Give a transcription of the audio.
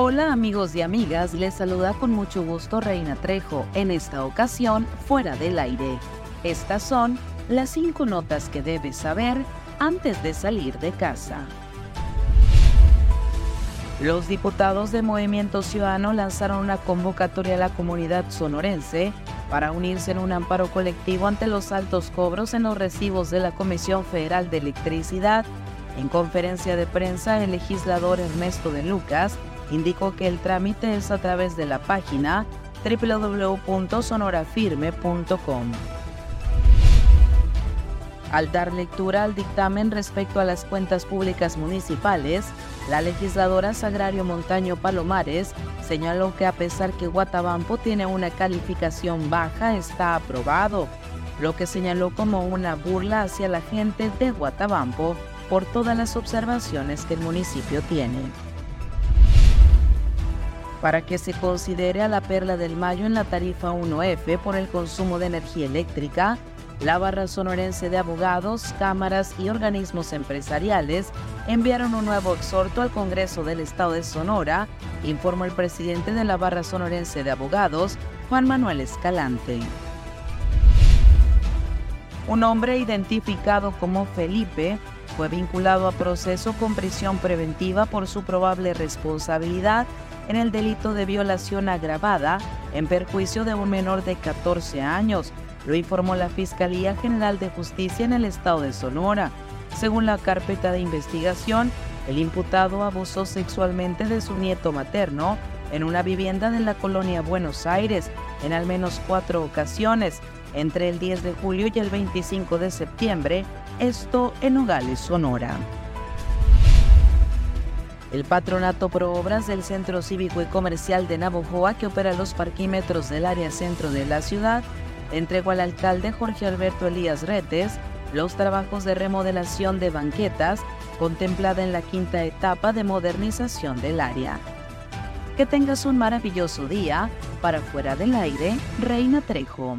Hola amigos y amigas, les saluda con mucho gusto Reina Trejo, en esta ocasión fuera del aire. Estas son las cinco notas que debes saber antes de salir de casa. Los diputados de Movimiento Ciudadano lanzaron una convocatoria a la comunidad sonorense para unirse en un amparo colectivo ante los altos cobros en los recibos de la Comisión Federal de Electricidad. En conferencia de prensa, el legislador Ernesto de Lucas indicó que el trámite es a través de la página www.sonorafirme.com. Al dar lectura al dictamen respecto a las cuentas públicas municipales, la legisladora Sagrario Montaño Palomares señaló que a pesar que Guatabampo tiene una calificación baja, está aprobado, lo que señaló como una burla hacia la gente de Guatabampo por todas las observaciones que el municipio tiene para que se considere a la Perla del Mayo en la tarifa 1F por el consumo de energía eléctrica, la barra sonorense de abogados, cámaras y organismos empresariales enviaron un nuevo exhorto al Congreso del Estado de Sonora, informó el presidente de la barra sonorense de abogados, Juan Manuel Escalante. Un hombre identificado como Felipe fue vinculado a proceso con prisión preventiva por su probable responsabilidad en el delito de violación agravada en perjuicio de un menor de 14 años, lo informó la Fiscalía General de Justicia en el estado de Sonora. Según la carpeta de investigación, el imputado abusó sexualmente de su nieto materno en una vivienda de la colonia Buenos Aires en al menos cuatro ocasiones, entre el 10 de julio y el 25 de septiembre, esto en Nogales, Sonora. El Patronato Pro Obras del Centro Cívico y Comercial de Navojoa, que opera los parquímetros del área centro de la ciudad, entregó al alcalde Jorge Alberto Elías Retes los trabajos de remodelación de banquetas contemplada en la quinta etapa de modernización del área. Que tengas un maravilloso día. Para fuera del aire, Reina Trejo.